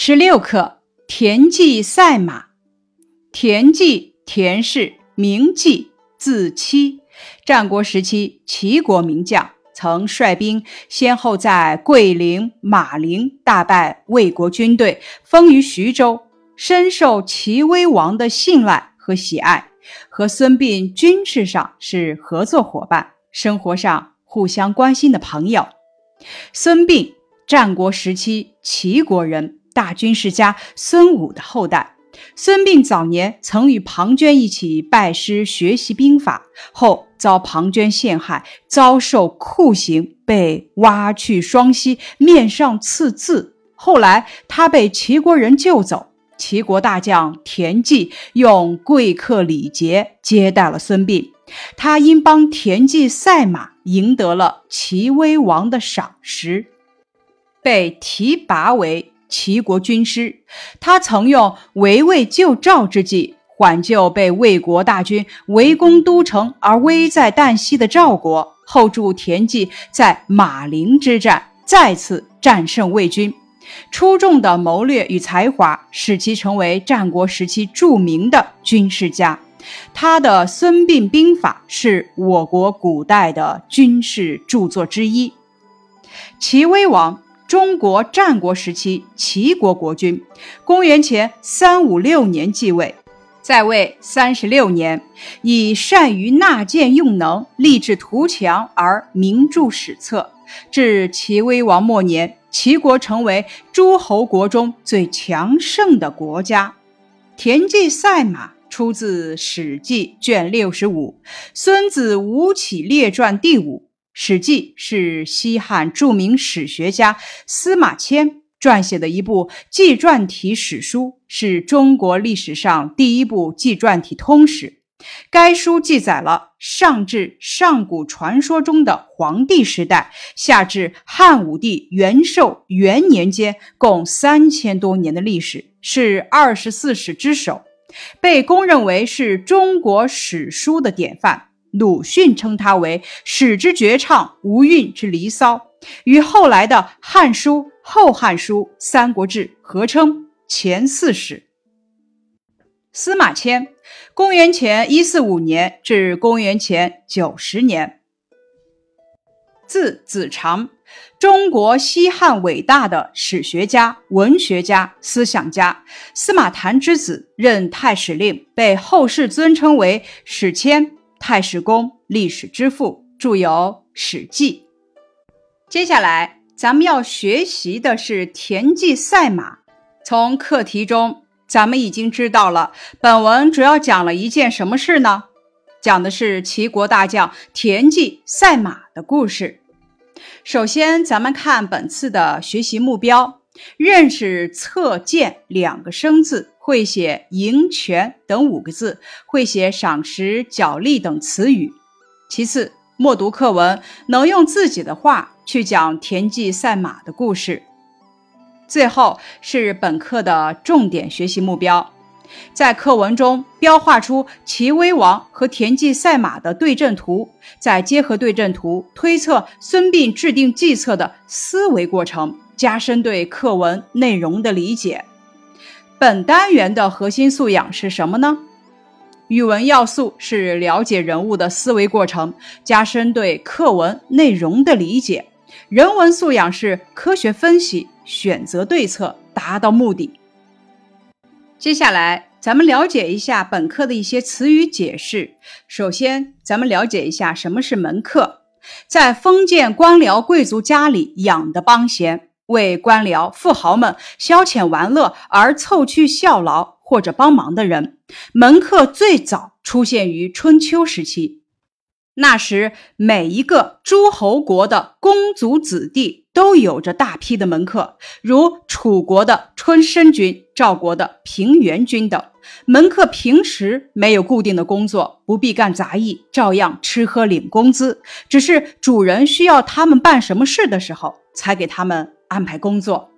十六课田忌赛马。田忌，田氏，名忌，字期，战国时期齐国名将，曾率兵先后在桂陵、马陵大败魏国军队，封于徐州，深受齐威王的信赖和喜爱。和孙膑军事上是合作伙伴，生活上互相关心的朋友。孙膑，战国时期齐国人。大军事家孙武的后代，孙膑早年曾与庞涓一起拜师学习兵法，后遭庞涓陷害，遭受酷刑，被挖去双膝，面上刺字。后来他被齐国人救走，齐国大将田忌用贵客礼节接待了孙膑，他因帮田忌赛马，赢得了齐威王的赏识，被提拔为。齐国军师，他曾用围魏救赵之计缓救被魏国大军围攻都城而危在旦夕的赵国，后助田忌在马陵之战再次战胜魏军。出众的谋略与才华使其成为战国时期著名的军事家。他的《孙膑兵法》是我国古代的军事著作之一。齐威王。中国战国时期齐国国君，公元前三五六年继位，在位三十六年，以善于纳谏用能、立志图强而名著史册。至齐威王末年，齐国成为诸侯国中最强盛的国家。田忌赛马出自《史记》卷六十五，《孙子吴起列传》第五。《史记》是西汉著名史学家司马迁撰写的一部纪传体史书，是中国历史上第一部纪传体通史。该书记载了上至上古传说中的黄帝时代，下至汉武帝元寿元年间共三千多年的历史，是二十四史之首，被公认为是中国史书的典范。鲁迅称他为“史之绝唱，无韵之离骚”，与后来的《汉书》《后汉书》《三国志》合称前四史。司马迁，公元前一四五年至公元前九十年，字子长，中国西汉伟大的史学家、文学家、思想家，司马谈之子，任太史令，被后世尊称为史迁。太史公，历史之父，著有《史记》。接下来，咱们要学习的是田忌赛马。从课题中，咱们已经知道了，本文主要讲了一件什么事呢？讲的是齐国大将田忌赛马的故事。首先，咱们看本次的学习目标：认识“策荐”两个生字。会写赢权等五个字，会写赏识、奖励等词语。其次，默读课文，能用自己的话去讲田忌赛马的故事。最后是本课的重点学习目标，在课文中标画出齐威王和田忌赛马的对阵图，再结合对阵图推测孙膑制定计策的思维过程，加深对课文内容的理解。本单元的核心素养是什么呢？语文要素是了解人物的思维过程，加深对课文内容的理解；人文素养是科学分析、选择对策，达到目的。接下来，咱们了解一下本课的一些词语解释。首先，咱们了解一下什么是门客，在封建官僚贵族家里养的帮闲。为官僚、富豪们消遣玩乐而凑去效劳或者帮忙的人，门客最早出现于春秋时期。那时，每一个诸侯国的公族子弟都有着大批的门客，如楚国的春申君、赵国的平原君等。门客平时没有固定的工作，不必干杂役，照样吃喝领工资，只是主人需要他们办什么事的时候，才给他们。安排工作，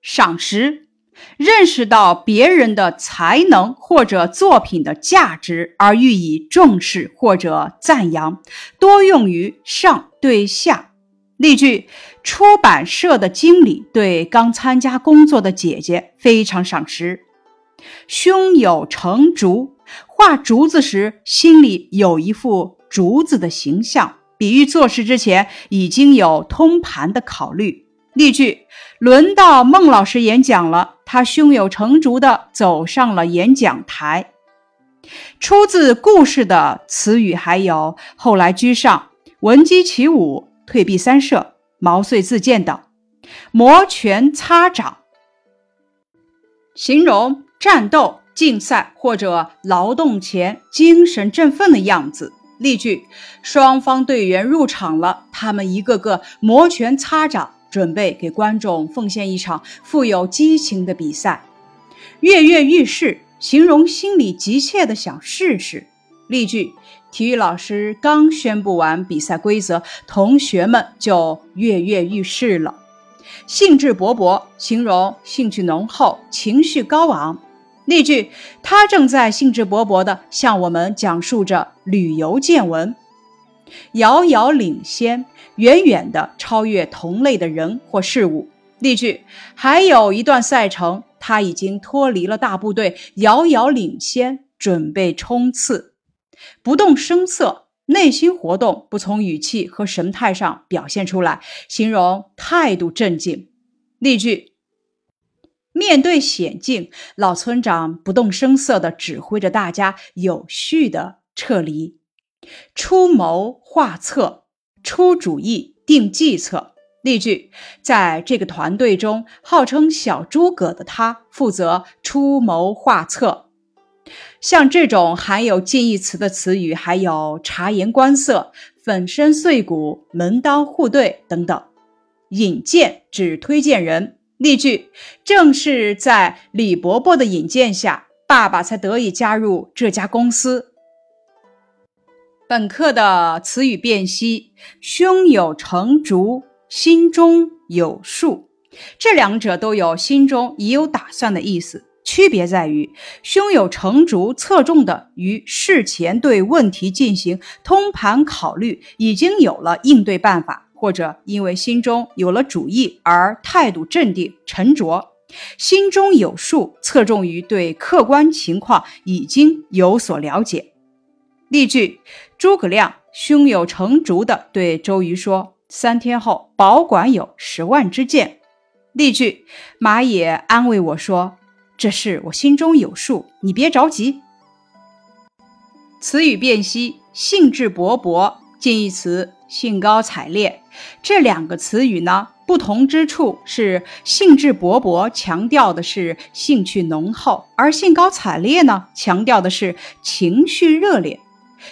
赏识，认识到别人的才能或者作品的价值而予以重视或者赞扬，多用于上对下。例句：出版社的经理对刚参加工作的姐姐非常赏识。胸有成竹，画竹子时心里有一副竹子的形象，比喻做事之前已经有通盘的考虑。例句：轮到孟老师演讲了，他胸有成竹地走上了演讲台。出自故事的词语还有“后来居上”“闻鸡起舞”。退避三舍、毛遂自荐等，摩拳擦掌，形容战斗、竞赛或者劳动前精神振奋的样子。例句：双方队员入场了，他们一个个摩拳擦掌，准备给观众奉献一场富有激情的比赛。跃跃欲试，形容心里急切的想试试。例句。体育老师刚宣布完比赛规则，同学们就跃跃欲试了，兴致勃勃，形容兴趣浓厚，情绪高昂。例句：他正在兴致勃勃地向我们讲述着旅游见闻，遥遥领先，远远地超越同类的人或事物。例句：还有一段赛程，他已经脱离了大部队，遥遥领先，准备冲刺。不动声色，内心活动不从语气和神态上表现出来，形容态度镇静。例句：面对险境，老村长不动声色地指挥着大家有序地撤离。出谋划策，出主意，定计策。例句：在这个团队中，号称小诸葛的他负责出谋划策。像这种含有近义词的词语，还有察言观色、粉身碎骨、门当户对等等。引荐指推荐人。例句：正是在李伯伯的引荐下，爸爸才得以加入这家公司。本课的词语辨析：胸有成竹，心中有数。这两者都有心中已有打算的意思。区别在于，胸有成竹，侧重的于事前对问题进行通盘考虑，已经有了应对办法，或者因为心中有了主意而态度镇定沉着；心中有数，侧重于对客观情况已经有所了解。例句：诸葛亮胸有成竹地对周瑜说：“三天后保管有十万支箭。”例句：马也安慰我说。这事我心中有数，你别着急。词语辨析：兴致勃勃，近义词兴高采烈。这两个词语呢，不同之处是兴致勃勃强调的是兴趣浓厚，而兴高采烈呢，强调的是情绪热烈。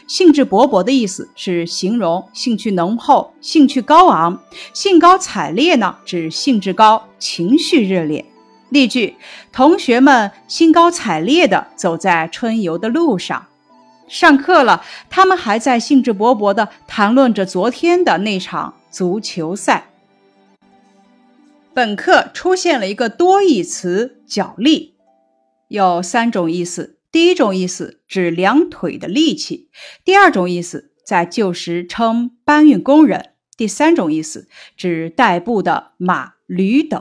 兴致勃勃的意思是形容兴趣浓厚、兴趣高昂；兴高采烈呢，指兴致高、情绪热烈。例句：同学们兴高采烈地走在春游的路上。上课了，他们还在兴致勃勃地谈论着昨天的那场足球赛。本课出现了一个多义词“脚力”，有三种意思。第一种意思指两腿的力气；第二种意思在旧时称搬运工人；第三种意思指代步的马、驴等。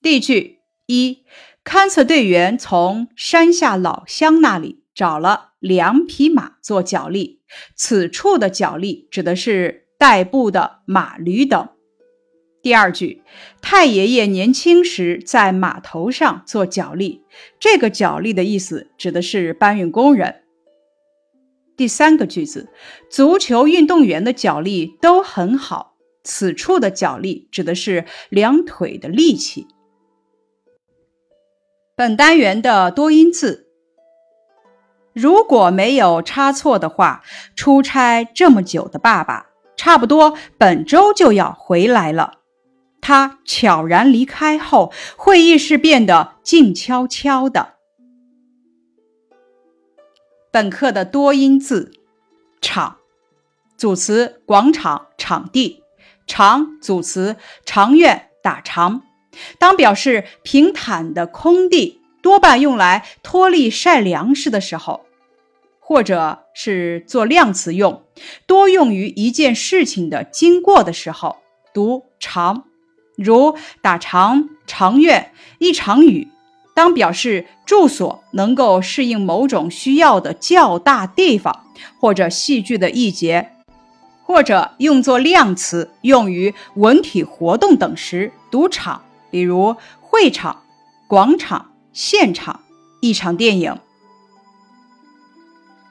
例句一：勘测队员从山下老乡那里找了两匹马做脚力。此处的脚力指的是代步的马驴等。第二句：太爷爷年轻时在码头上做脚力。这个脚力的意思指的是搬运工人。第三个句子：足球运动员的脚力都很好。此处的脚力指的是两腿的力气。本单元的多音字，如果没有差错的话，出差这么久的爸爸，差不多本周就要回来了。他悄然离开后，会议室变得静悄悄的。本课的多音字，场，组词广场、场地；长组词长院、打长。当表示平坦的空地，多半用来托立晒粮食的时候。或者是做量词用，多用于一件事情的经过的时候，读长，如打长长院、一场雨。当表示住所能够适应某种需要的较大地方，或者戏剧的一节，或者用作量词用于文体活动等时，读场，比如会场、广场、现场、一场电影。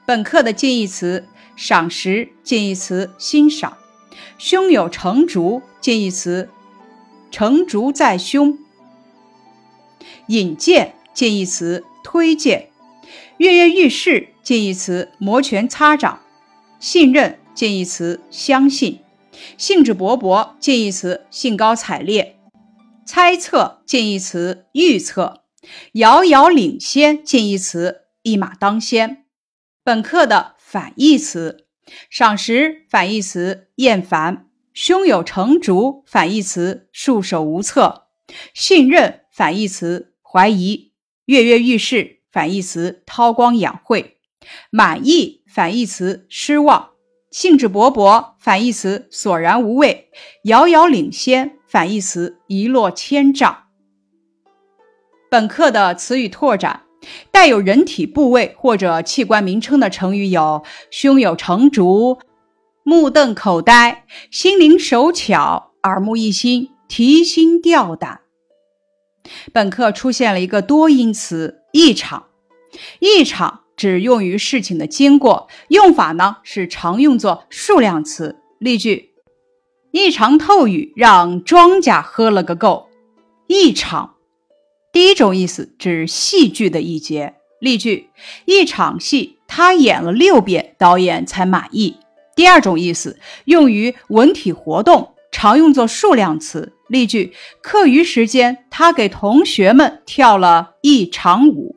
本课的近义词：赏识，近义词欣赏；胸有成竹，近义词成竹在胸。引荐近义词推荐，跃跃欲试近义词摩拳擦掌，信任近义词相信，兴致勃勃近义词兴高采烈，猜测近义词预测，遥遥领先近义词一马当先。本课的反义词：赏识反义词厌烦，胸有成竹反义词束手无策，信任反义词。怀疑、跃跃欲试反义词韬光养晦，满意反义词失望，兴致勃勃反义词索然无味，遥遥领先反义词一落千丈。本课的词语拓展，带有人体部位或者器官名称的成语有：胸有成竹、目瞪口呆、心灵手巧、耳目一新、提心吊胆。本课出现了一个多音词“一场”，一场只用于事情的经过，用法呢是常用作数量词。例句：一场透雨让庄稼喝了个够。一场，第一种意思指戏剧的一节。例句：一场戏他演了六遍，导演才满意。第二种意思用于文体活动，常用作数量词。例句：课余时间，他给同学们跳了一场舞。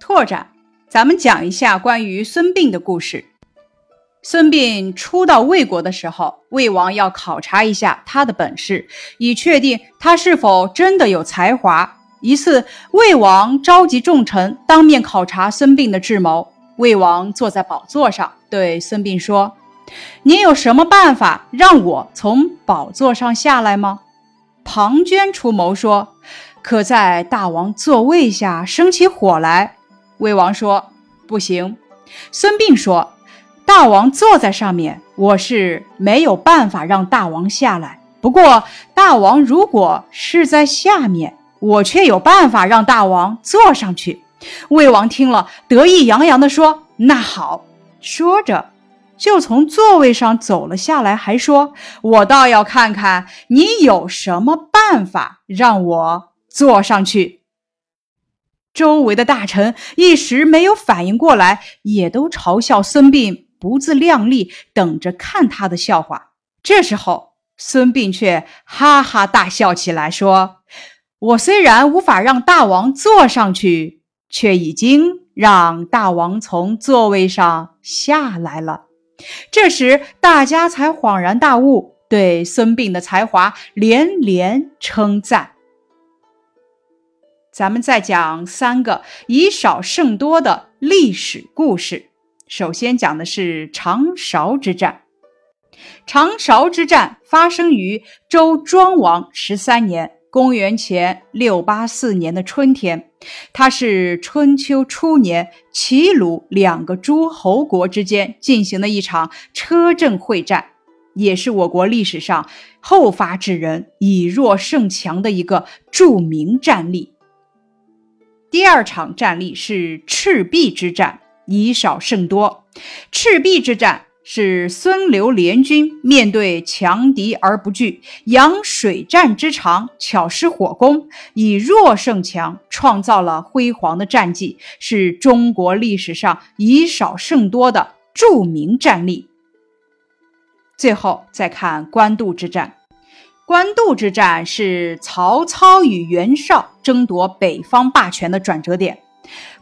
拓展，咱们讲一下关于孙膑的故事。孙膑初到魏国的时候，魏王要考察一下他的本事，以确定他是否真的有才华。一次，魏王召集众臣，当面考察孙膑的智谋。魏王坐在宝座上，对孙膑说。你有什么办法让我从宝座上下来吗？庞涓出谋说：“可在大王座位下生起火来。”魏王说：“不行。”孙膑说：“大王坐在上面，我是没有办法让大王下来。不过，大王如果是在下面，我却有办法让大王坐上去。”魏王听了，得意洋洋地说：“那好。”说着。就从座位上走了下来，还说：“我倒要看看你有什么办法让我坐上去。”周围的大臣一时没有反应过来，也都嘲笑孙膑不自量力，等着看他的笑话。这时候，孙膑却哈哈大笑起来，说：“我虽然无法让大王坐上去，却已经让大王从座位上下来了。”这时，大家才恍然大悟，对孙膑的才华连连称赞。咱们再讲三个以少胜多的历史故事。首先讲的是长勺之战。长勺之战发生于周庄王十三年。公元前六八四年的春天，它是春秋初年齐鲁两个诸侯国之间进行的一场车阵会战，也是我国历史上后发制人、以弱胜强的一个著名战例。第二场战例是赤壁之战，以少胜多。赤壁之战。是孙刘联军面对强敌而不惧，扬水战之长，巧施火攻，以弱胜强，创造了辉煌的战绩，是中国历史上以少胜多的著名战例。最后再看官渡之战，官渡之战是曹操与袁绍争夺北方霸权的转折点。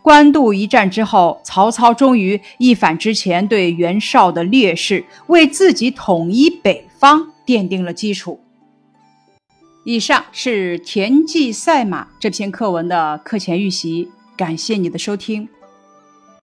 官渡一战之后，曹操终于一反之前对袁绍的劣势，为自己统一北方奠定了基础。以上是《田忌赛马》这篇课文的课前预习，感谢你的收听。